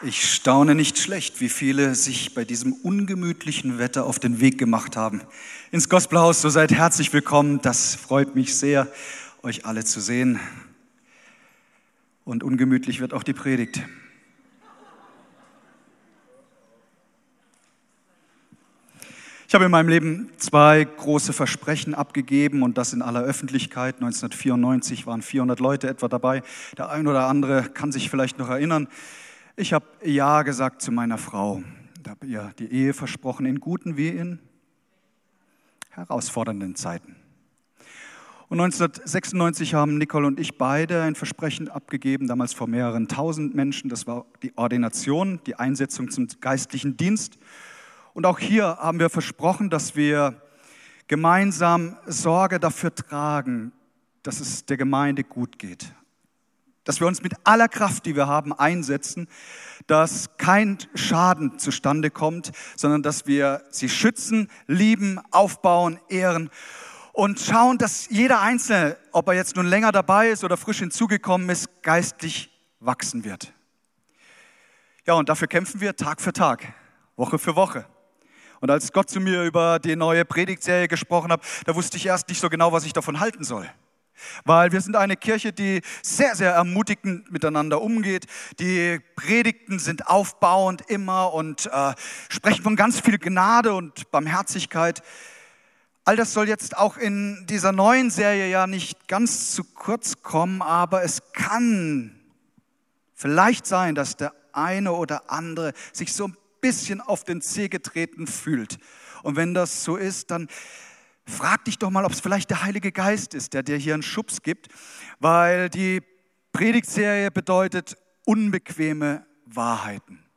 Ich staune nicht schlecht, wie viele sich bei diesem ungemütlichen Wetter auf den Weg gemacht haben. Ins Gospelhaus, so seid herzlich willkommen. Das freut mich sehr, euch alle zu sehen. Und ungemütlich wird auch die Predigt. Ich habe in meinem Leben zwei große Versprechen abgegeben und das in aller Öffentlichkeit. 1994 waren 400 Leute etwa dabei. Der ein oder andere kann sich vielleicht noch erinnern. Ich habe Ja gesagt zu meiner Frau. Ich habe ihr die Ehe versprochen, in guten wie in herausfordernden Zeiten. Und 1996 haben Nicole und ich beide ein Versprechen abgegeben, damals vor mehreren tausend Menschen. Das war die Ordination, die Einsetzung zum geistlichen Dienst. Und auch hier haben wir versprochen, dass wir gemeinsam Sorge dafür tragen, dass es der Gemeinde gut geht dass wir uns mit aller Kraft, die wir haben, einsetzen, dass kein Schaden zustande kommt, sondern dass wir sie schützen, lieben, aufbauen, ehren und schauen, dass jeder Einzelne, ob er jetzt nun länger dabei ist oder frisch hinzugekommen ist, geistlich wachsen wird. Ja, und dafür kämpfen wir Tag für Tag, Woche für Woche. Und als Gott zu mir über die neue Predigtserie gesprochen hat, da wusste ich erst nicht so genau, was ich davon halten soll. Weil wir sind eine Kirche, die sehr, sehr ermutigend miteinander umgeht. Die Predigten sind aufbauend immer und äh, sprechen von ganz viel Gnade und Barmherzigkeit. All das soll jetzt auch in dieser neuen Serie ja nicht ganz zu kurz kommen, aber es kann vielleicht sein, dass der eine oder andere sich so ein bisschen auf den Zeh getreten fühlt. Und wenn das so ist, dann frag dich doch mal, ob es vielleicht der Heilige Geist ist, der dir hier einen Schubs gibt, weil die Predigtserie bedeutet unbequeme Wahrheiten.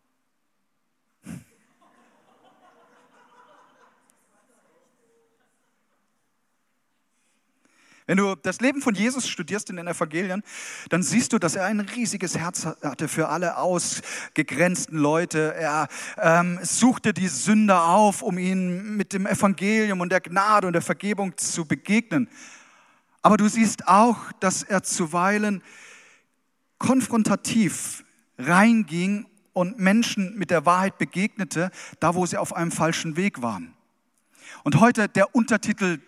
Wenn du das Leben von Jesus studierst in den Evangelien, dann siehst du, dass er ein riesiges Herz hatte für alle ausgegrenzten Leute. Er ähm, suchte die Sünder auf, um ihnen mit dem Evangelium und der Gnade und der Vergebung zu begegnen. Aber du siehst auch, dass er zuweilen konfrontativ reinging und Menschen mit der Wahrheit begegnete, da wo sie auf einem falschen Weg waren. Und heute der Untertitel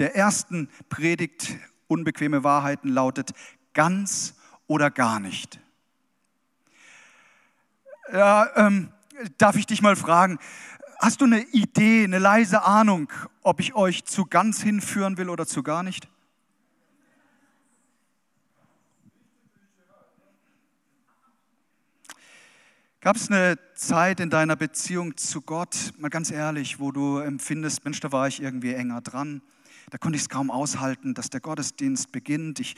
der ersten Predigt Unbequeme Wahrheiten lautet ganz oder gar nicht. Ja, ähm, darf ich dich mal fragen, hast du eine Idee, eine leise Ahnung, ob ich euch zu ganz hinführen will oder zu gar nicht? Gab es eine Zeit in deiner Beziehung zu Gott, mal ganz ehrlich, wo du empfindest, Mensch, da war ich irgendwie enger dran? Da konnte ich es kaum aushalten, dass der Gottesdienst beginnt. Ich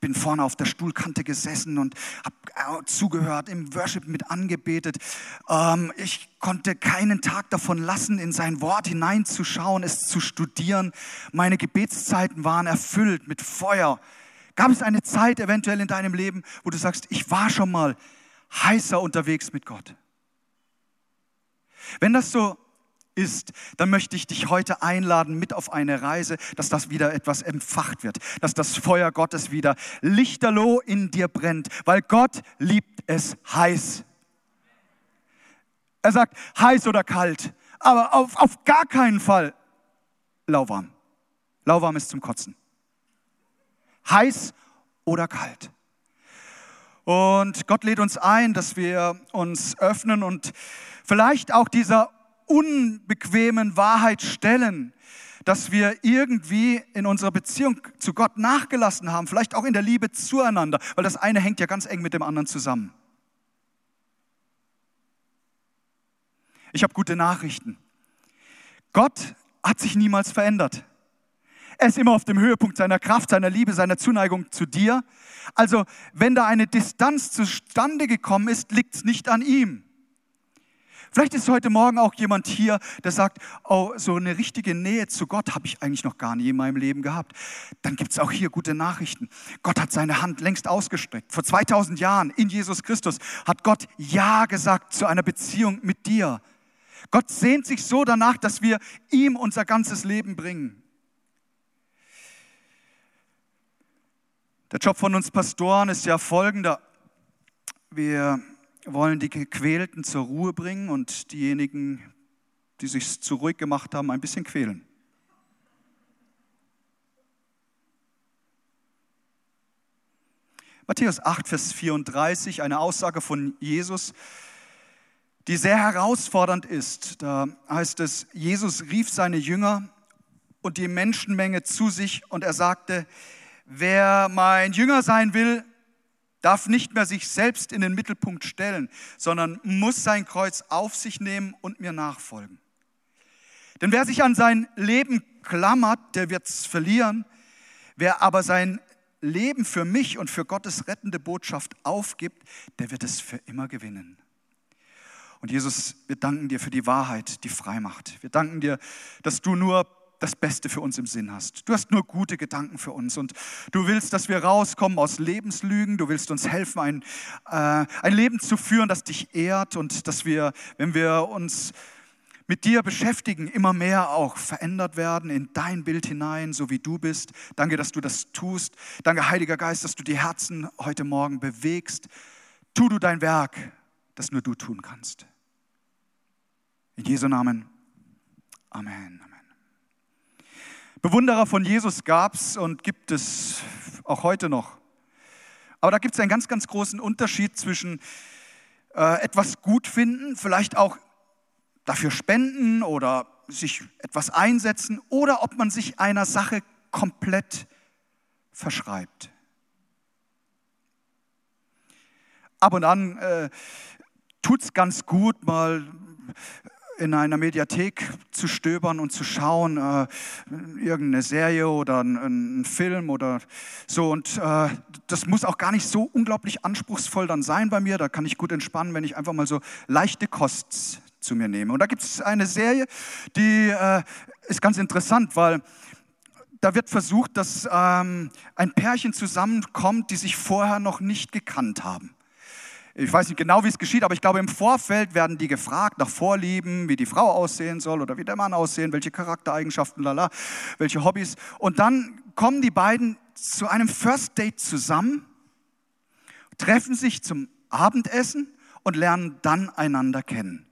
bin vorne auf der Stuhlkante gesessen und habe zugehört, im Worship mit angebetet. Ähm, ich konnte keinen Tag davon lassen, in sein Wort hineinzuschauen, es zu studieren. Meine Gebetszeiten waren erfüllt mit Feuer. Gab es eine Zeit eventuell in deinem Leben, wo du sagst, ich war schon mal heißer unterwegs mit Gott? Wenn das so ist, dann möchte ich dich heute einladen mit auf eine Reise, dass das wieder etwas empfacht wird, dass das Feuer Gottes wieder lichterloh in dir brennt, weil Gott liebt es heiß. Er sagt heiß oder kalt, aber auf, auf gar keinen Fall lauwarm. Lauwarm ist zum Kotzen. Heiß oder kalt. Und Gott lädt uns ein, dass wir uns öffnen und vielleicht auch dieser unbequemen Wahrheit stellen, dass wir irgendwie in unserer Beziehung zu Gott nachgelassen haben, vielleicht auch in der Liebe zueinander, weil das eine hängt ja ganz eng mit dem anderen zusammen. Ich habe gute Nachrichten. Gott hat sich niemals verändert. Er ist immer auf dem Höhepunkt seiner Kraft, seiner Liebe, seiner Zuneigung zu dir. Also wenn da eine Distanz zustande gekommen ist, liegt es nicht an ihm. Vielleicht ist heute Morgen auch jemand hier, der sagt, oh, so eine richtige Nähe zu Gott habe ich eigentlich noch gar nie in meinem Leben gehabt. Dann gibt es auch hier gute Nachrichten. Gott hat seine Hand längst ausgestreckt. Vor 2000 Jahren in Jesus Christus hat Gott Ja gesagt zu einer Beziehung mit dir. Gott sehnt sich so danach, dass wir ihm unser ganzes Leben bringen. Der Job von uns Pastoren ist ja folgender. Wir wollen die Gequälten zur Ruhe bringen und diejenigen, die sich zu ruhig gemacht haben, ein bisschen quälen. Matthäus 8, Vers 34, eine Aussage von Jesus, die sehr herausfordernd ist. Da heißt es, Jesus rief seine Jünger und die Menschenmenge zu sich und er sagte, wer mein Jünger sein will, darf nicht mehr sich selbst in den Mittelpunkt stellen, sondern muss sein Kreuz auf sich nehmen und mir nachfolgen. Denn wer sich an sein Leben klammert, der wird es verlieren. Wer aber sein Leben für mich und für Gottes rettende Botschaft aufgibt, der wird es für immer gewinnen. Und Jesus, wir danken dir für die Wahrheit, die frei macht. Wir danken dir, dass du nur das Beste für uns im Sinn hast. Du hast nur gute Gedanken für uns und du willst, dass wir rauskommen aus Lebenslügen. Du willst uns helfen, ein, äh, ein Leben zu führen, das dich ehrt und dass wir, wenn wir uns mit dir beschäftigen, immer mehr auch verändert werden in dein Bild hinein, so wie du bist. Danke, dass du das tust. Danke, Heiliger Geist, dass du die Herzen heute Morgen bewegst. Tu du dein Werk, das nur du tun kannst. In Jesu Namen. Amen. Bewunderer von Jesus gab es und gibt es auch heute noch. Aber da gibt es einen ganz, ganz großen Unterschied zwischen äh, etwas gut finden, vielleicht auch dafür spenden oder sich etwas einsetzen oder ob man sich einer Sache komplett verschreibt. Ab und an äh, tut es ganz gut, mal in einer Mediathek zu stöbern und zu schauen, äh, irgendeine Serie oder ein, ein, Film oder so. Und äh, das muss auch gar nicht so unglaublich anspruchsvoll dann sein bei mir. Da kann ich gut entspannen, wenn ich einfach mal so leichte Kost zu mir nehme. Und da gibt es eine Serie, die äh, ist ganz interessant, weil da wird versucht, dass ähm, ein Pärchen zusammenkommt, die sich vorher noch nicht gekannt haben. Ich weiß nicht genau, wie es geschieht, aber ich glaube, im Vorfeld werden die gefragt nach Vorlieben, wie die Frau aussehen soll oder wie der Mann aussehen, welche Charaktereigenschaften, lala, welche Hobbys. Und dann kommen die beiden zu einem First Date zusammen, treffen sich zum Abendessen und lernen dann einander kennen.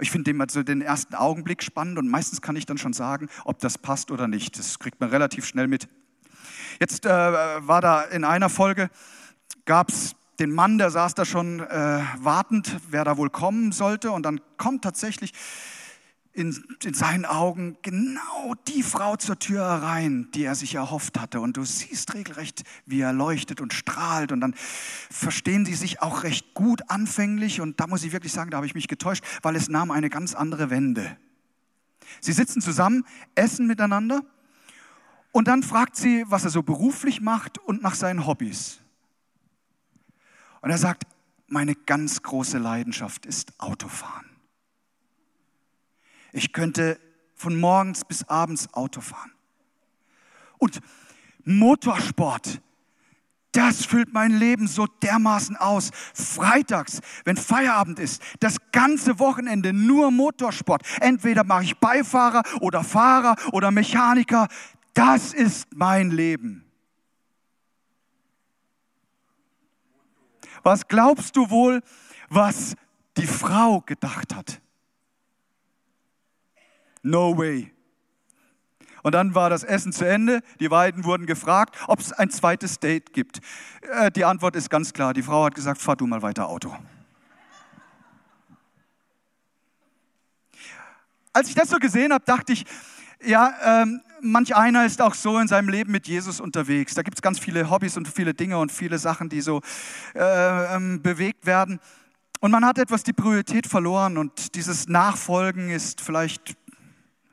Ich finde den, also den ersten Augenblick spannend und meistens kann ich dann schon sagen, ob das passt oder nicht. Das kriegt man relativ schnell mit. Jetzt äh, war da in einer Folge, gab es den Mann, der saß da schon äh, wartend, wer da wohl kommen sollte. Und dann kommt tatsächlich in, in seinen Augen genau die Frau zur Tür herein, die er sich erhofft hatte. Und du siehst regelrecht, wie er leuchtet und strahlt. Und dann verstehen sie sich auch recht gut anfänglich. Und da muss ich wirklich sagen, da habe ich mich getäuscht, weil es nahm eine ganz andere Wende. Sie sitzen zusammen, essen miteinander. Und dann fragt sie, was er so beruflich macht und nach seinen Hobbys. Und er sagt, meine ganz große Leidenschaft ist Autofahren. Ich könnte von morgens bis abends Auto fahren. Und Motorsport, das füllt mein Leben so dermaßen aus. Freitags, wenn Feierabend ist, das ganze Wochenende nur Motorsport. Entweder mache ich Beifahrer oder Fahrer oder Mechaniker. Das ist mein Leben. Was glaubst du wohl, was die Frau gedacht hat? No way. Und dann war das Essen zu Ende. Die beiden wurden gefragt, ob es ein zweites Date gibt. Äh, die Antwort ist ganz klar. Die Frau hat gesagt, fahr du mal weiter Auto. Als ich das so gesehen habe, dachte ich, ja, ähm, manch einer ist auch so in seinem Leben mit Jesus unterwegs. Da gibt es ganz viele Hobbys und viele Dinge und viele Sachen, die so äh, ähm, bewegt werden. Und man hat etwas die Priorität verloren und dieses Nachfolgen ist vielleicht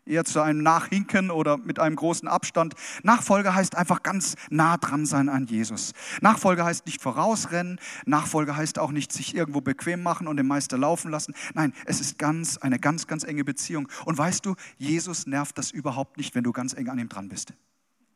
eher zu einem Nachhinken oder mit einem großen Abstand. Nachfolge heißt einfach ganz nah dran sein an Jesus. Nachfolge heißt nicht vorausrennen. Nachfolge heißt auch nicht sich irgendwo bequem machen und den Meister laufen lassen. Nein, es ist ganz, eine ganz, ganz enge Beziehung. Und weißt du, Jesus nervt das überhaupt nicht, wenn du ganz eng an ihm dran bist.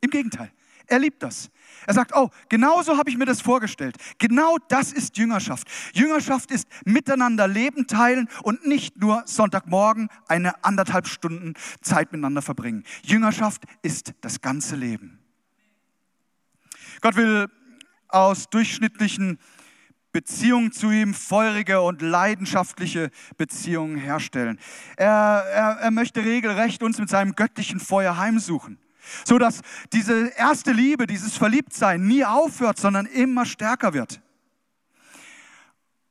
Im Gegenteil. Er liebt das. Er sagt, oh, genau so habe ich mir das vorgestellt. Genau das ist Jüngerschaft. Jüngerschaft ist miteinander Leben teilen und nicht nur Sonntagmorgen eine anderthalb Stunden Zeit miteinander verbringen. Jüngerschaft ist das ganze Leben. Gott will aus durchschnittlichen Beziehung zu ihm, feurige und leidenschaftliche Beziehungen herstellen. Er, er, er möchte regelrecht uns mit seinem göttlichen Feuer heimsuchen, so dass diese erste Liebe, dieses Verliebtsein nie aufhört, sondern immer stärker wird.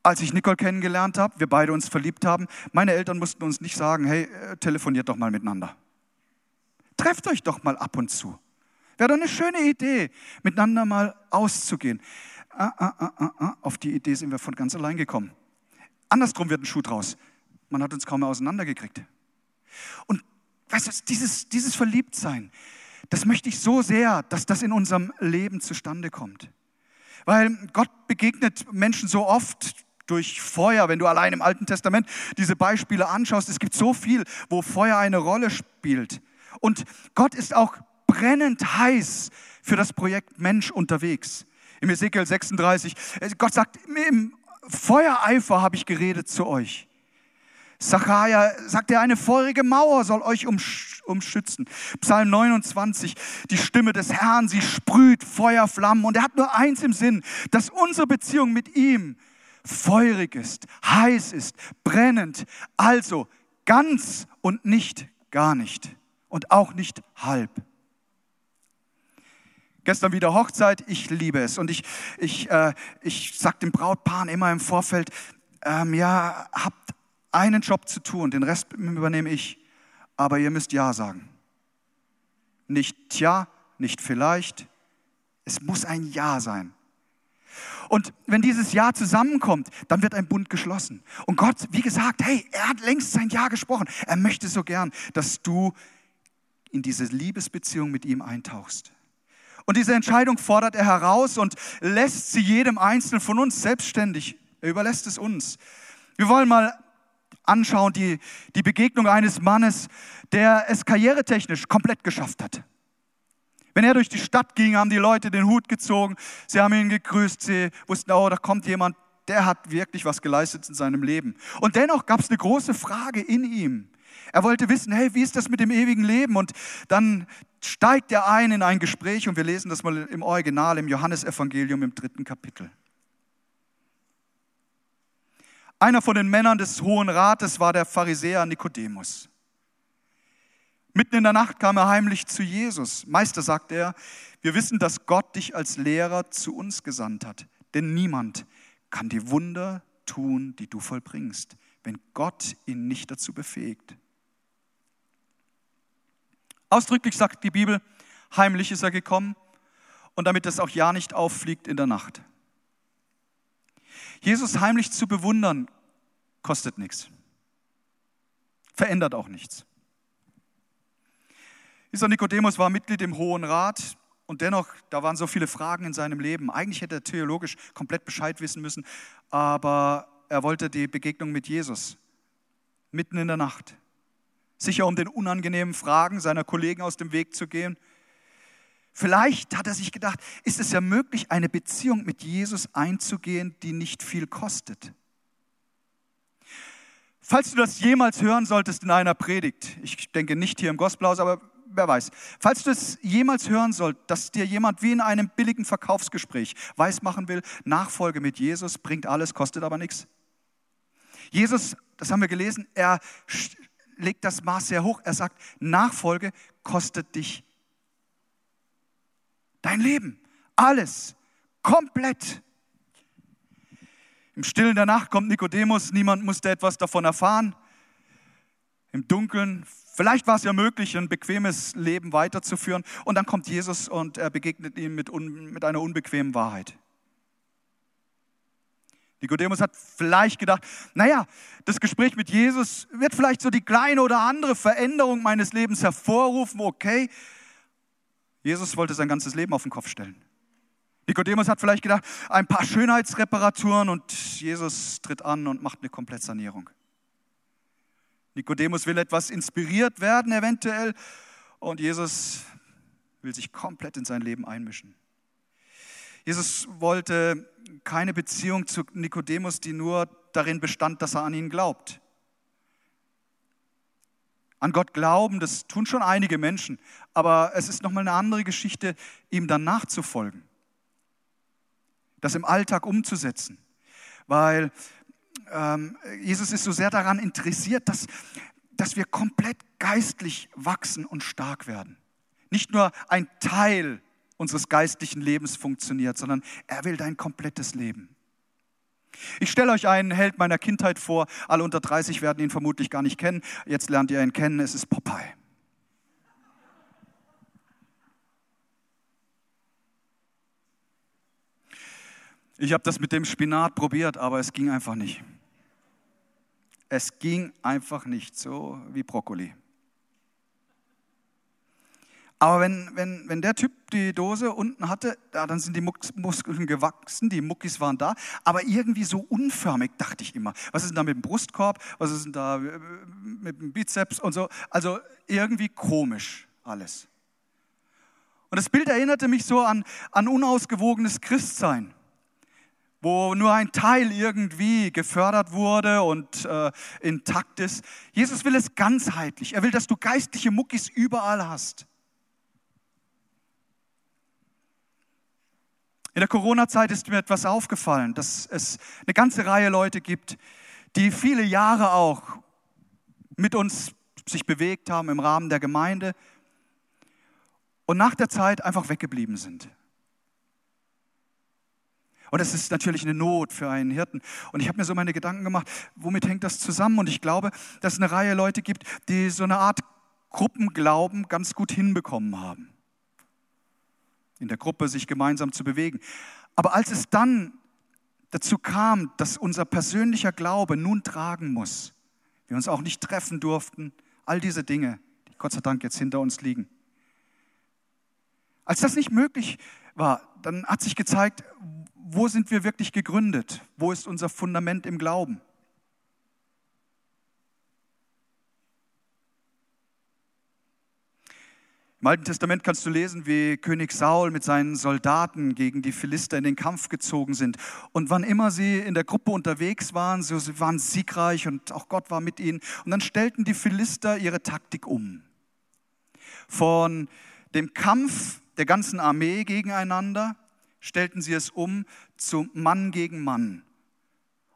Als ich Nicole kennengelernt habe, wir beide uns verliebt haben, meine Eltern mussten uns nicht sagen, hey, äh, telefoniert doch mal miteinander. Trefft euch doch mal ab und zu. Wäre doch eine schöne Idee, miteinander mal auszugehen ah, ah, ah, ah, auf die Idee sind wir von ganz allein gekommen. Andersrum wird ein Schuh draus. Man hat uns kaum mehr auseinandergekriegt. Und weißt du, dieses, dieses Verliebtsein, das möchte ich so sehr, dass das in unserem Leben zustande kommt. Weil Gott begegnet Menschen so oft durch Feuer. Wenn du allein im Alten Testament diese Beispiele anschaust, es gibt so viel, wo Feuer eine Rolle spielt. Und Gott ist auch brennend heiß für das Projekt Mensch unterwegs. Im Ezekiel 36, äh, Gott sagt, im Feuereifer habe ich geredet zu euch. Sacharja sagt er, eine feurige Mauer soll euch umschützen. Psalm 29, die Stimme des Herrn, sie sprüht Feuerflammen und er hat nur eins im Sinn, dass unsere Beziehung mit ihm feurig ist, heiß ist, brennend, also ganz und nicht gar nicht und auch nicht halb. Gestern wieder Hochzeit, ich liebe es. Und ich, ich, äh, ich sage den Brautpaaren immer im Vorfeld, ähm, ja, habt einen Job zu tun, den Rest übernehme ich. Aber ihr müsst Ja sagen. Nicht Tja, nicht vielleicht. Es muss ein Ja sein. Und wenn dieses Ja zusammenkommt, dann wird ein Bund geschlossen. Und Gott, wie gesagt, hey, er hat längst sein Ja gesprochen. Er möchte so gern, dass du in diese Liebesbeziehung mit ihm eintauchst. Und diese Entscheidung fordert er heraus und lässt sie jedem Einzelnen von uns selbstständig. Er überlässt es uns. Wir wollen mal anschauen die, die Begegnung eines Mannes, der es karrieretechnisch komplett geschafft hat. Wenn er durch die Stadt ging, haben die Leute den Hut gezogen, sie haben ihn gegrüßt, sie wussten, oh, da kommt jemand, der hat wirklich was geleistet in seinem Leben. Und dennoch gab es eine große Frage in ihm. Er wollte wissen, hey, wie ist das mit dem ewigen Leben? Und dann steigt er ein in ein Gespräch und wir lesen das mal im Original, im Johannesevangelium im dritten Kapitel. Einer von den Männern des Hohen Rates war der Pharisäer Nikodemus. Mitten in der Nacht kam er heimlich zu Jesus. Meister, sagte er, wir wissen, dass Gott dich als Lehrer zu uns gesandt hat. Denn niemand kann die Wunder tun, die du vollbringst, wenn Gott ihn nicht dazu befähigt. Ausdrücklich sagt die Bibel, heimlich ist er gekommen und damit das auch ja nicht auffliegt in der Nacht. Jesus heimlich zu bewundern, kostet nichts. Verändert auch nichts. Dieser Nikodemus war Mitglied im Hohen Rat und dennoch, da waren so viele Fragen in seinem Leben. Eigentlich hätte er theologisch komplett Bescheid wissen müssen, aber er wollte die Begegnung mit Jesus mitten in der Nacht sicher um den unangenehmen Fragen seiner Kollegen aus dem Weg zu gehen. Vielleicht hat er sich gedacht, ist es ja möglich, eine Beziehung mit Jesus einzugehen, die nicht viel kostet. Falls du das jemals hören solltest in einer Predigt, ich denke nicht hier im Gospelhaus, aber wer weiß, falls du es jemals hören solltest, dass dir jemand wie in einem billigen Verkaufsgespräch weismachen will, Nachfolge mit Jesus bringt alles, kostet aber nichts. Jesus, das haben wir gelesen, er legt das Maß sehr hoch. Er sagt, Nachfolge kostet dich dein Leben. Alles. Komplett. Im Stillen der Nacht kommt Nikodemus, niemand musste etwas davon erfahren. Im Dunkeln, vielleicht war es ja möglich, ein bequemes Leben weiterzuführen. Und dann kommt Jesus und er begegnet ihm mit, un, mit einer unbequemen Wahrheit. Nikodemus hat vielleicht gedacht, naja, das Gespräch mit Jesus wird vielleicht so die kleine oder andere Veränderung meines Lebens hervorrufen, okay. Jesus wollte sein ganzes Leben auf den Kopf stellen. Nikodemus hat vielleicht gedacht, ein paar Schönheitsreparaturen und Jesus tritt an und macht eine Komplettsanierung. Nikodemus will etwas inspiriert werden, eventuell, und Jesus will sich komplett in sein Leben einmischen. Jesus wollte keine Beziehung zu Nikodemus, die nur darin bestand, dass er an ihn glaubt. An Gott glauben, das tun schon einige Menschen, aber es ist nochmal eine andere Geschichte, ihm dann nachzufolgen, das im Alltag umzusetzen. weil ähm, Jesus ist so sehr daran interessiert, dass, dass wir komplett geistlich wachsen und stark werden. Nicht nur ein Teil unseres geistlichen Lebens funktioniert, sondern er will dein komplettes Leben. Ich stelle euch einen Held meiner Kindheit vor. Alle unter 30 werden ihn vermutlich gar nicht kennen. Jetzt lernt ihr ihn kennen. Es ist Popeye. Ich habe das mit dem Spinat probiert, aber es ging einfach nicht. Es ging einfach nicht, so wie Brokkoli. Aber wenn, wenn, wenn der Typ die Dose unten hatte, ja, dann sind die Muskeln gewachsen, die Muckis waren da, aber irgendwie so unförmig, dachte ich immer. Was ist denn da mit dem Brustkorb? Was ist denn da äh, mit dem Bizeps und so? Also irgendwie komisch alles. Und das Bild erinnerte mich so an, an unausgewogenes Christsein wo nur ein Teil irgendwie gefördert wurde und äh, intakt ist. Jesus will es ganzheitlich. Er will, dass du geistliche Muckis überall hast. In der Corona-Zeit ist mir etwas aufgefallen, dass es eine ganze Reihe Leute gibt, die viele Jahre auch mit uns sich bewegt haben im Rahmen der Gemeinde und nach der Zeit einfach weggeblieben sind. Und das ist natürlich eine Not für einen Hirten. Und ich habe mir so meine Gedanken gemacht, womit hängt das zusammen? Und ich glaube, dass es eine Reihe Leute gibt, die so eine Art Gruppenglauben ganz gut hinbekommen haben. In der Gruppe sich gemeinsam zu bewegen. Aber als es dann dazu kam, dass unser persönlicher Glaube nun tragen muss, wir uns auch nicht treffen durften, all diese Dinge, die Gott sei Dank jetzt hinter uns liegen. Als das nicht möglich war, dann hat sich gezeigt, wo sind wir wirklich gegründet? Wo ist unser Fundament im Glauben? Im Alten Testament kannst du lesen, wie König Saul mit seinen Soldaten gegen die Philister in den Kampf gezogen sind. Und wann immer sie in der Gruppe unterwegs waren, so, sie waren siegreich und auch Gott war mit ihnen. Und dann stellten die Philister ihre Taktik um. Von dem Kampf der ganzen Armee gegeneinander stellten sie es um zu Mann gegen Mann.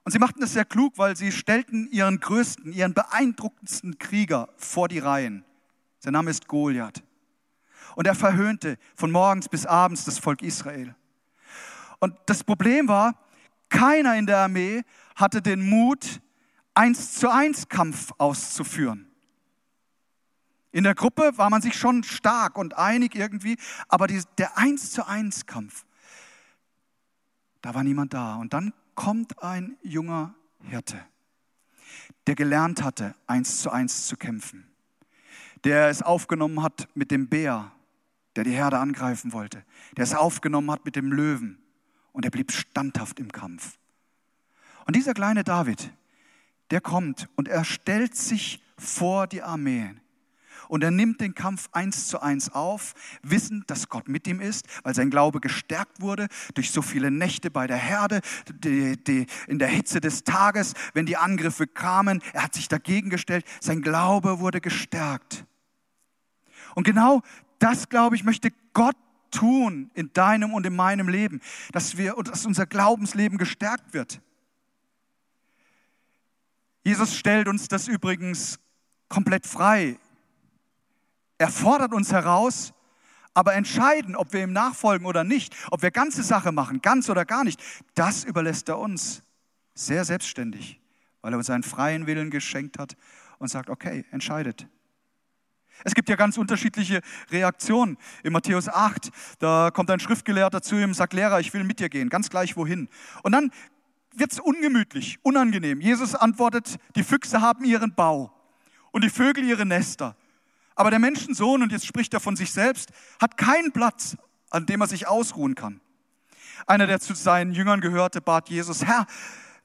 Und sie machten es sehr klug, weil sie stellten ihren größten, ihren beeindruckendsten Krieger vor die Reihen. Sein Name ist Goliath. Und er verhöhnte von morgens bis abends das Volk Israel. Und das Problem war, keiner in der Armee hatte den Mut, eins zu eins Kampf auszuführen. In der Gruppe war man sich schon stark und einig irgendwie, aber die, der eins zu eins Kampf, da war niemand da. Und dann kommt ein junger Hirte, der gelernt hatte, eins zu eins zu kämpfen, der es aufgenommen hat mit dem Bär, der die Herde angreifen wollte, der es aufgenommen hat mit dem Löwen und er blieb standhaft im Kampf. Und dieser kleine David, der kommt und er stellt sich vor die Armee und er nimmt den Kampf eins zu eins auf, wissend, dass Gott mit ihm ist, weil sein Glaube gestärkt wurde durch so viele Nächte bei der Herde, die, die, in der Hitze des Tages, wenn die Angriffe kamen. Er hat sich dagegen gestellt, sein Glaube wurde gestärkt. Und genau das, glaube ich, möchte Gott tun in deinem und in meinem Leben, dass, wir, dass unser Glaubensleben gestärkt wird. Jesus stellt uns das übrigens komplett frei er fordert uns heraus, aber entscheiden, ob wir ihm nachfolgen oder nicht, ob wir ganze Sache machen, ganz oder gar nicht, das überlässt er uns sehr selbstständig, weil er uns einen freien Willen geschenkt hat und sagt, okay, entscheidet. Es gibt ja ganz unterschiedliche Reaktionen. In Matthäus 8, da kommt ein Schriftgelehrter zu ihm und sagt, Lehrer, ich will mit dir gehen, ganz gleich wohin. Und dann wird es ungemütlich, unangenehm. Jesus antwortet, die Füchse haben ihren Bau und die Vögel ihre Nester. Aber der Menschensohn, und jetzt spricht er von sich selbst, hat keinen Platz, an dem er sich ausruhen kann. Einer, der zu seinen Jüngern gehörte, bat Jesus, Herr,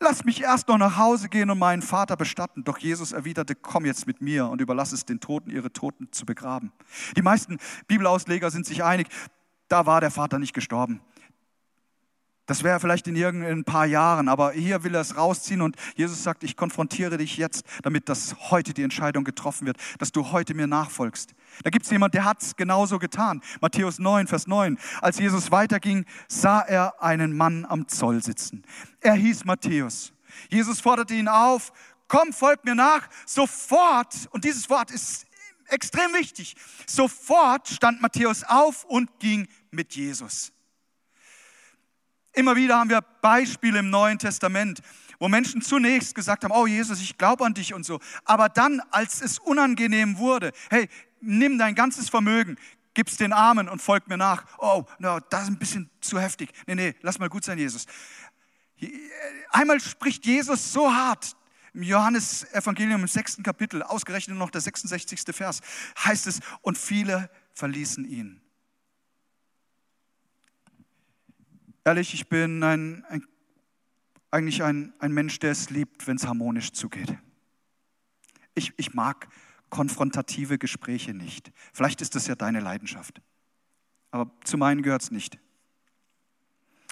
lass mich erst noch nach Hause gehen und meinen Vater bestatten. Doch Jesus erwiderte, komm jetzt mit mir und überlass es den Toten, ihre Toten zu begraben. Die meisten Bibelausleger sind sich einig, da war der Vater nicht gestorben. Das wäre vielleicht in irgendein paar Jahren, aber hier will er es rausziehen und Jesus sagt, ich konfrontiere dich jetzt, damit das heute die Entscheidung getroffen wird, dass du heute mir nachfolgst. Da gibt es jemand, der hat es genauso getan. Matthäus 9, Vers 9. Als Jesus weiterging, sah er einen Mann am Zoll sitzen. Er hieß Matthäus. Jesus forderte ihn auf, komm, folg mir nach. Sofort, und dieses Wort ist extrem wichtig, sofort stand Matthäus auf und ging mit Jesus. Immer wieder haben wir Beispiele im Neuen Testament, wo Menschen zunächst gesagt haben, oh Jesus, ich glaube an dich und so. Aber dann, als es unangenehm wurde, hey, nimm dein ganzes Vermögen, gib's den Armen und folg mir nach. Oh, no, das ist ein bisschen zu heftig. Nee, nee, lass mal gut sein, Jesus. Einmal spricht Jesus so hart, im Johannes-Evangelium im sechsten Kapitel, ausgerechnet noch der 66. Vers, heißt es, und viele verließen ihn. Ehrlich, ich bin ein, ein, eigentlich ein, ein Mensch, der es liebt, wenn es harmonisch zugeht. Ich, ich mag konfrontative Gespräche nicht. Vielleicht ist das ja deine Leidenschaft. Aber zu meinen gehört es nicht.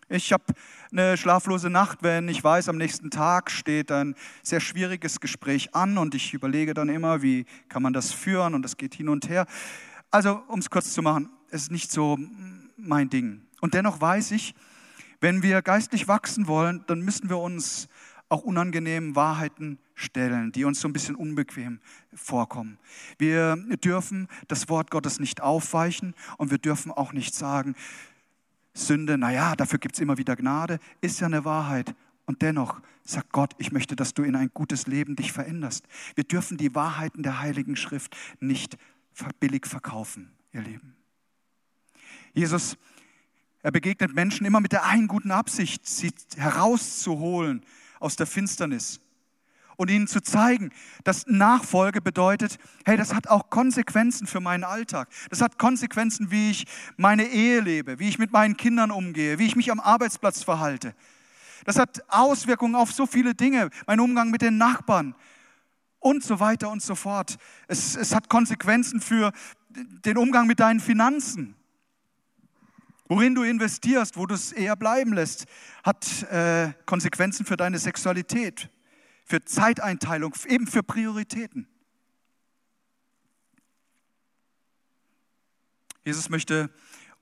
Ich habe eine schlaflose Nacht, wenn ich weiß, am nächsten Tag steht ein sehr schwieriges Gespräch an und ich überlege dann immer, wie kann man das führen und es geht hin und her. Also, um es kurz zu machen, es ist nicht so mein Ding. Und dennoch weiß ich, wenn wir geistlich wachsen wollen, dann müssen wir uns auch unangenehmen Wahrheiten stellen, die uns so ein bisschen unbequem vorkommen. Wir dürfen das Wort Gottes nicht aufweichen und wir dürfen auch nicht sagen, Sünde, naja, dafür gibt es immer wieder Gnade, ist ja eine Wahrheit. Und dennoch sagt Gott, ich möchte, dass du in ein gutes Leben dich veränderst. Wir dürfen die Wahrheiten der Heiligen Schrift nicht billig verkaufen, ihr Lieben. Jesus er begegnet Menschen immer mit der einen guten Absicht, sie herauszuholen aus der Finsternis und ihnen zu zeigen, dass Nachfolge bedeutet, hey, das hat auch Konsequenzen für meinen Alltag. Das hat Konsequenzen, wie ich meine Ehe lebe, wie ich mit meinen Kindern umgehe, wie ich mich am Arbeitsplatz verhalte. Das hat Auswirkungen auf so viele Dinge, mein Umgang mit den Nachbarn und so weiter und so fort. Es, es hat Konsequenzen für den Umgang mit deinen Finanzen. Worin du investierst, wo du es eher bleiben lässt, hat äh, Konsequenzen für deine Sexualität, für Zeiteinteilung, eben für Prioritäten. Jesus möchte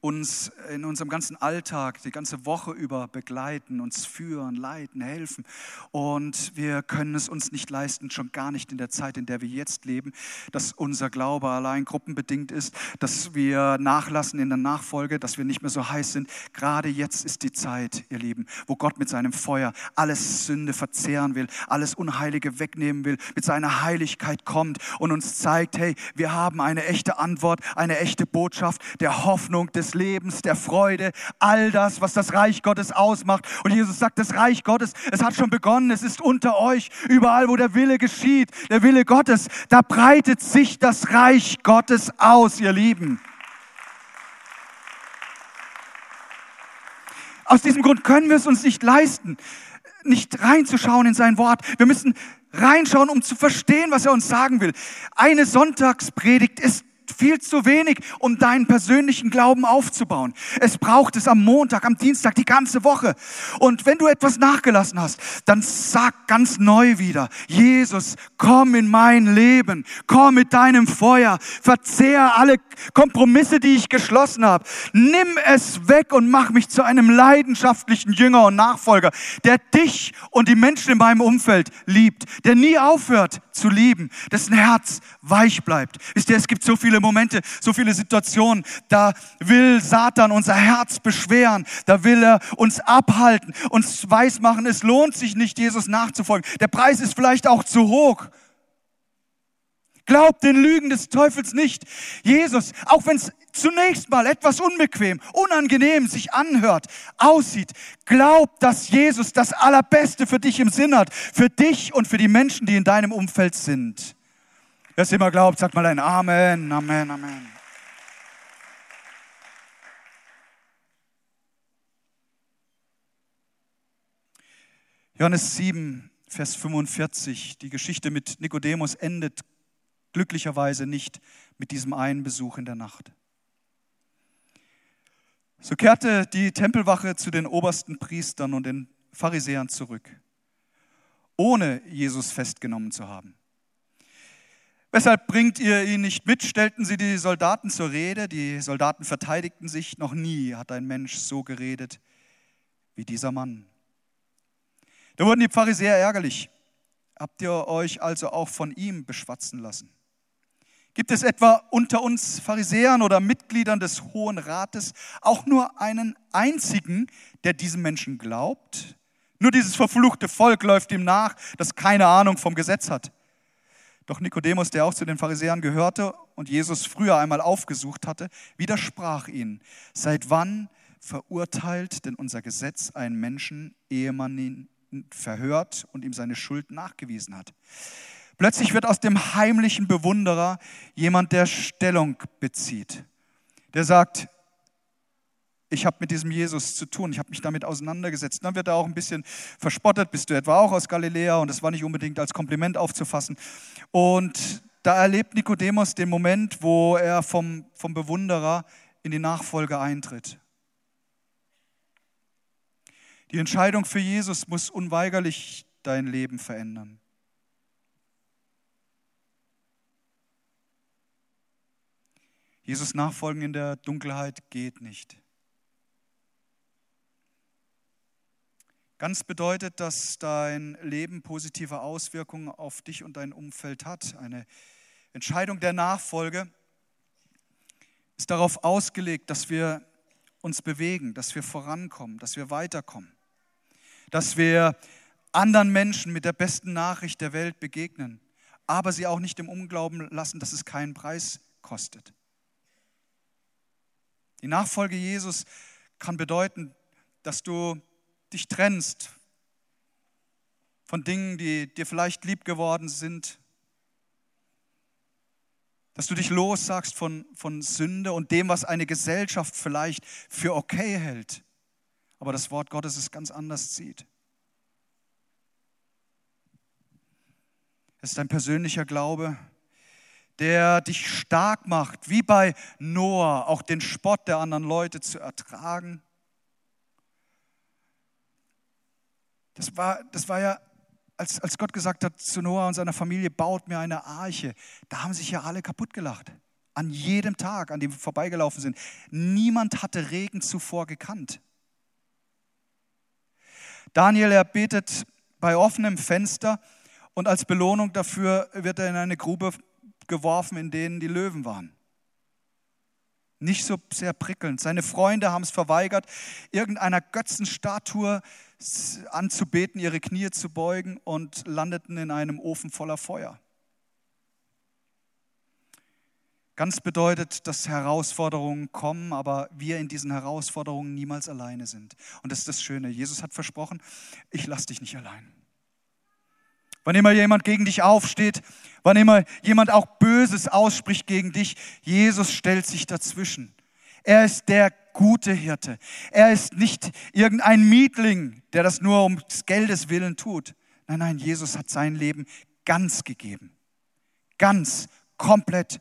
uns in unserem ganzen Alltag die ganze Woche über begleiten, uns führen, leiten, helfen. Und wir können es uns nicht leisten, schon gar nicht in der Zeit, in der wir jetzt leben, dass unser Glaube allein gruppenbedingt ist, dass wir nachlassen in der Nachfolge, dass wir nicht mehr so heiß sind. Gerade jetzt ist die Zeit, ihr Lieben, wo Gott mit seinem Feuer alles Sünde verzehren will, alles Unheilige wegnehmen will, mit seiner Heiligkeit kommt und uns zeigt, hey, wir haben eine echte Antwort, eine echte Botschaft der Hoffnung des Lebens, der Freude, all das, was das Reich Gottes ausmacht. Und Jesus sagt, das Reich Gottes, es hat schon begonnen, es ist unter euch, überall, wo der Wille geschieht, der Wille Gottes, da breitet sich das Reich Gottes aus, ihr Lieben. Aus diesem Grund können wir es uns nicht leisten, nicht reinzuschauen in sein Wort. Wir müssen reinschauen, um zu verstehen, was er uns sagen will. Eine Sonntagspredigt ist viel zu wenig, um deinen persönlichen Glauben aufzubauen. Es braucht es am Montag, am Dienstag, die ganze Woche. Und wenn du etwas nachgelassen hast, dann sag ganz neu wieder, Jesus, komm in mein Leben, komm mit deinem Feuer, verzehr alle Kompromisse, die ich geschlossen habe. Nimm es weg und mach mich zu einem leidenschaftlichen Jünger und Nachfolger, der dich und die Menschen in meinem Umfeld liebt, der nie aufhört zu lieben, dessen Herz weich bleibt. Wisst ihr, es gibt so viele Momente, so viele Situationen, da will Satan unser Herz beschweren, da will er uns abhalten, uns weismachen, es lohnt sich nicht, Jesus nachzufolgen. Der Preis ist vielleicht auch zu hoch. Glaubt den Lügen des Teufels nicht. Jesus, auch wenn es zunächst mal etwas unbequem, unangenehm sich anhört, aussieht, glaubt, dass Jesus das Allerbeste für dich im Sinn hat, für dich und für die Menschen, die in deinem Umfeld sind. Wer es immer glaubt, sagt mal ein Amen, Amen, Amen. Johannes 7, Vers 45, die Geschichte mit Nikodemus endet glücklicherweise nicht mit diesem einen Besuch in der Nacht. So kehrte die Tempelwache zu den obersten Priestern und den Pharisäern zurück, ohne Jesus festgenommen zu haben. Weshalb bringt ihr ihn nicht mit? stellten sie die Soldaten zur Rede. Die Soldaten verteidigten sich. Noch nie hat ein Mensch so geredet wie dieser Mann. Da wurden die Pharisäer ärgerlich. Habt ihr euch also auch von ihm beschwatzen lassen? Gibt es etwa unter uns Pharisäern oder Mitgliedern des Hohen Rates auch nur einen einzigen, der diesem Menschen glaubt? Nur dieses verfluchte Volk läuft ihm nach, das keine Ahnung vom Gesetz hat. Doch Nikodemus, der auch zu den Pharisäern gehörte und Jesus früher einmal aufgesucht hatte, widersprach ihnen. Seit wann verurteilt denn unser Gesetz einen Menschen, ehe man ihn verhört und ihm seine Schuld nachgewiesen hat? Plötzlich wird aus dem heimlichen Bewunderer jemand, der Stellung bezieht, der sagt, ich habe mit diesem Jesus zu tun, ich habe mich damit auseinandergesetzt. Dann wird er auch ein bisschen verspottet, bist du etwa auch aus Galiläa und das war nicht unbedingt als Kompliment aufzufassen. Und da erlebt Nikodemus den Moment, wo er vom, vom Bewunderer in die Nachfolge eintritt. Die Entscheidung für Jesus muss unweigerlich dein Leben verändern. Jesus nachfolgen in der Dunkelheit geht nicht. Ganz bedeutet, dass dein Leben positive Auswirkungen auf dich und dein Umfeld hat. Eine Entscheidung der Nachfolge ist darauf ausgelegt, dass wir uns bewegen, dass wir vorankommen, dass wir weiterkommen, dass wir anderen Menschen mit der besten Nachricht der Welt begegnen, aber sie auch nicht im Unglauben lassen, dass es keinen Preis kostet. Die Nachfolge Jesus kann bedeuten, dass du dich trennst von Dingen, die dir vielleicht lieb geworden sind, dass du dich lossagst von, von Sünde und dem, was eine Gesellschaft vielleicht für okay hält, aber das Wort Gottes es ganz anders sieht. Es ist ein persönlicher Glaube, der dich stark macht, wie bei Noah, auch den Spott der anderen Leute zu ertragen Das war, das war ja, als, als Gott gesagt hat zu Noah und seiner Familie, baut mir eine Arche, da haben sich ja alle kaputt gelacht. An jedem Tag, an dem wir vorbeigelaufen sind. Niemand hatte Regen zuvor gekannt. Daniel, er betet bei offenem Fenster und als Belohnung dafür wird er in eine Grube geworfen, in denen die Löwen waren. Nicht so sehr prickelnd. Seine Freunde haben es verweigert, irgendeiner Götzenstatue anzubeten, ihre Knie zu beugen und landeten in einem Ofen voller Feuer. Ganz bedeutet, dass Herausforderungen kommen, aber wir in diesen Herausforderungen niemals alleine sind. Und das ist das Schöne. Jesus hat versprochen, ich lasse dich nicht allein. Wann immer jemand gegen dich aufsteht, wann immer jemand auch Böses ausspricht gegen dich, Jesus stellt sich dazwischen. Er ist der gute Hirte. Er ist nicht irgendein Mietling, der das nur um des Geldes willen tut. Nein, nein, Jesus hat sein Leben ganz gegeben. Ganz, komplett.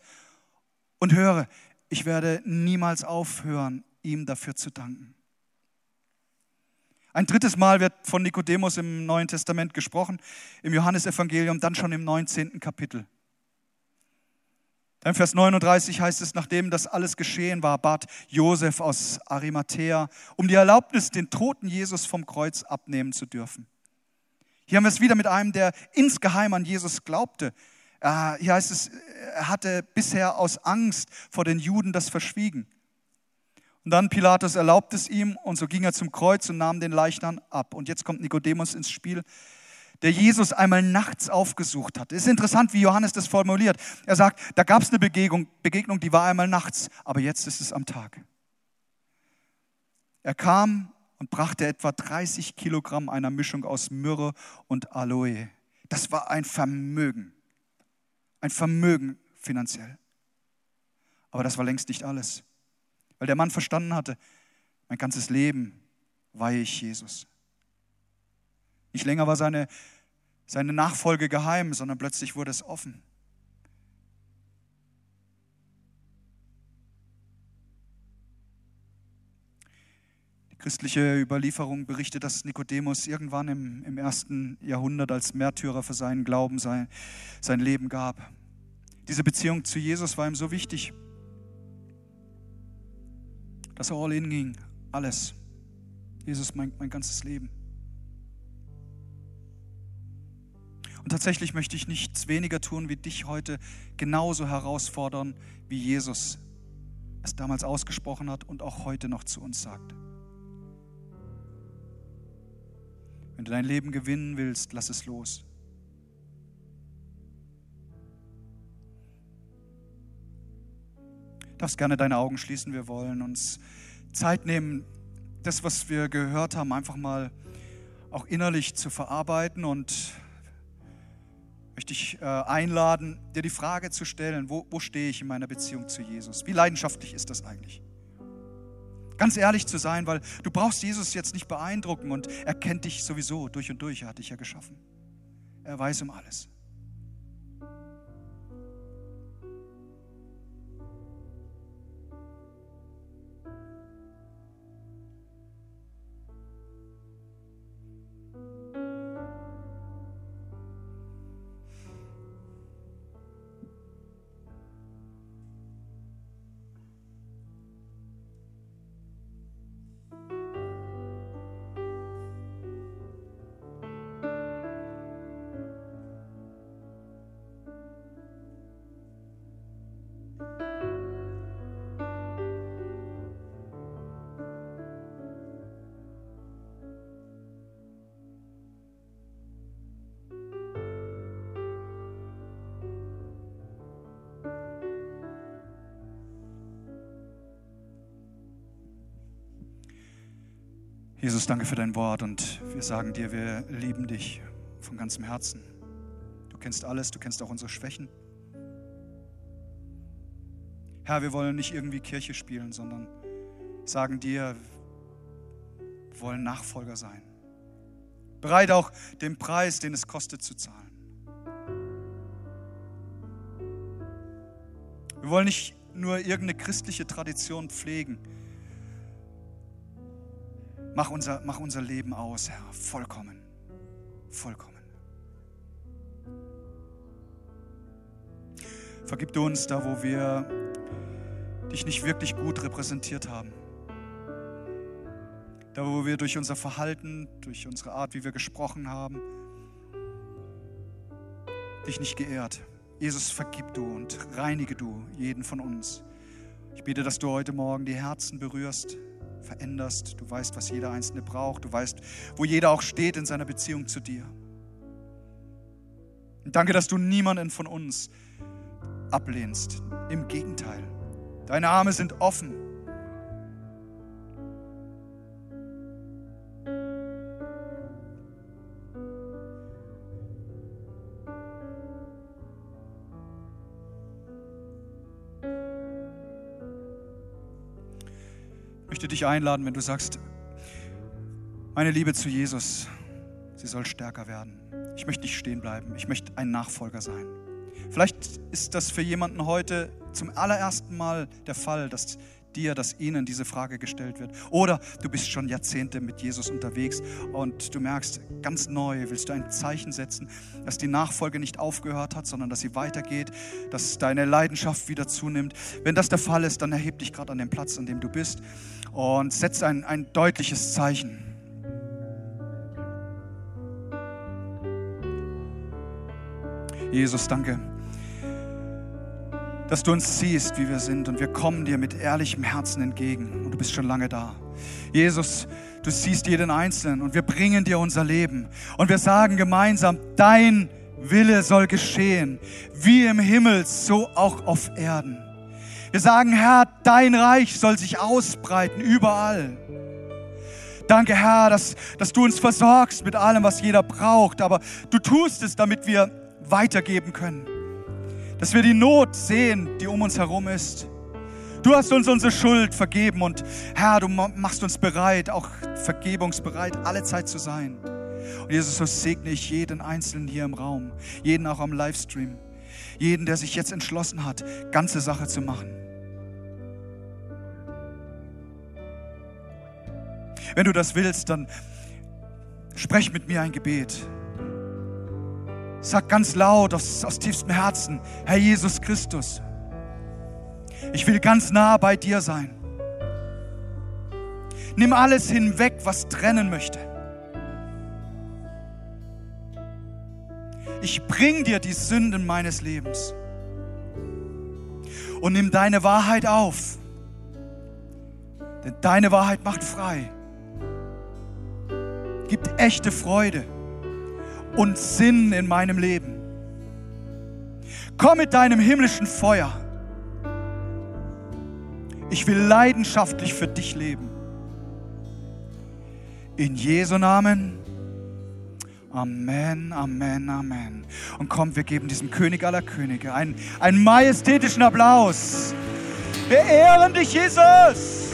Und höre, ich werde niemals aufhören, ihm dafür zu danken. Ein drittes Mal wird von Nikodemus im Neuen Testament gesprochen, im Johannesevangelium, dann schon im 19. Kapitel. Dann Vers 39 heißt es, nachdem das alles geschehen war, bat Josef aus Arimathea um die Erlaubnis, den toten Jesus vom Kreuz abnehmen zu dürfen. Hier haben wir es wieder mit einem, der insgeheim an Jesus glaubte. Hier heißt es, er hatte bisher aus Angst vor den Juden das verschwiegen. Und dann Pilatus erlaubt es ihm und so ging er zum Kreuz und nahm den Leichnam ab. Und jetzt kommt Nikodemus ins Spiel der Jesus einmal nachts aufgesucht hat. Es ist interessant, wie Johannes das formuliert. Er sagt, da gab es eine Begegnung, Begegnung, die war einmal nachts, aber jetzt ist es am Tag. Er kam und brachte etwa 30 Kilogramm einer Mischung aus Myrrhe und Aloe. Das war ein Vermögen, ein Vermögen finanziell. Aber das war längst nicht alles, weil der Mann verstanden hatte, mein ganzes Leben weihe ich Jesus. Nicht länger war seine, seine Nachfolge geheim, sondern plötzlich wurde es offen. Christliche Überlieferung berichtet, dass Nikodemus irgendwann im, im ersten Jahrhundert als Märtyrer für seinen Glauben sein, sein Leben gab. Diese Beziehung zu Jesus war ihm so wichtig, dass er all in ging, alles. Jesus, mein, mein ganzes Leben. Und tatsächlich möchte ich nichts weniger tun, wie dich heute genauso herausfordern, wie Jesus es damals ausgesprochen hat und auch heute noch zu uns sagt. Wenn du dein Leben gewinnen willst, lass es los. Du darfst gerne deine Augen schließen. Wir wollen uns Zeit nehmen, das, was wir gehört haben, einfach mal auch innerlich zu verarbeiten und möchte ich äh, einladen, dir die Frage zu stellen, wo, wo stehe ich in meiner Beziehung zu Jesus? Wie leidenschaftlich ist das eigentlich? Ganz ehrlich zu sein, weil du brauchst Jesus jetzt nicht beeindrucken und er kennt dich sowieso durch und durch. Er hat dich ja geschaffen. Er weiß um alles. Jesus, danke für dein Wort und wir sagen dir, wir lieben dich von ganzem Herzen. Du kennst alles, du kennst auch unsere Schwächen. Herr, wir wollen nicht irgendwie Kirche spielen, sondern sagen dir, wir wollen Nachfolger sein. Bereit auch den Preis, den es kostet, zu zahlen. Wir wollen nicht nur irgendeine christliche Tradition pflegen, Mach unser, mach unser Leben aus, Herr, vollkommen, vollkommen. Vergib du uns da, wo wir dich nicht wirklich gut repräsentiert haben. Da, wo wir durch unser Verhalten, durch unsere Art, wie wir gesprochen haben, dich nicht geehrt. Jesus, vergib du und reinige du jeden von uns. Ich bitte, dass du heute Morgen die Herzen berührst, veränderst. Du weißt, was jeder Einzelne braucht. Du weißt, wo jeder auch steht in seiner Beziehung zu dir. Und danke, dass du niemanden von uns ablehnst. Im Gegenteil. Deine Arme sind offen. Dich einladen, wenn du sagst, meine Liebe zu Jesus, sie soll stärker werden. Ich möchte nicht stehen bleiben. Ich möchte ein Nachfolger sein. Vielleicht ist das für jemanden heute zum allerersten Mal der Fall, dass dir, dass ihnen diese Frage gestellt wird. Oder du bist schon Jahrzehnte mit Jesus unterwegs und du merkst, ganz neu willst du ein Zeichen setzen, dass die Nachfolge nicht aufgehört hat, sondern dass sie weitergeht, dass deine Leidenschaft wieder zunimmt. Wenn das der Fall ist, dann erheb dich gerade an dem Platz, an dem du bist und setz ein, ein deutliches Zeichen. Jesus, danke dass du uns siehst, wie wir sind und wir kommen dir mit ehrlichem Herzen entgegen und du bist schon lange da. Jesus, du siehst jeden Einzelnen und wir bringen dir unser Leben und wir sagen gemeinsam, dein Wille soll geschehen, wie im Himmel, so auch auf Erden. Wir sagen, Herr, dein Reich soll sich ausbreiten überall. Danke, Herr, dass, dass du uns versorgst mit allem, was jeder braucht, aber du tust es, damit wir weitergeben können dass wir die Not sehen, die um uns herum ist. Du hast uns unsere Schuld vergeben und Herr, du machst uns bereit, auch vergebungsbereit, alle Zeit zu sein. Und Jesus, so segne ich jeden Einzelnen hier im Raum, jeden auch am Livestream, jeden, der sich jetzt entschlossen hat, ganze Sache zu machen. Wenn du das willst, dann sprech mit mir ein Gebet. Sag ganz laut aus, aus tiefstem Herzen, Herr Jesus Christus, ich will ganz nah bei dir sein. Nimm alles hinweg, was trennen möchte. Ich bring dir die Sünden meines Lebens und nimm deine Wahrheit auf. Denn deine Wahrheit macht frei, gibt echte Freude und Sinn in meinem Leben. Komm mit deinem himmlischen Feuer. Ich will leidenschaftlich für dich leben. In Jesu Namen. Amen, Amen, Amen. Und komm, wir geben diesem König aller Könige einen, einen majestätischen Applaus. Wir ehren dich, Jesus.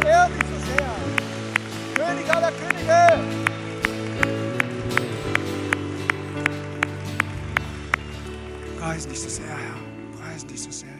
Wir ehren dich so sehr. König aller Könige. Preis dich das Herr, Herr. Preis dich.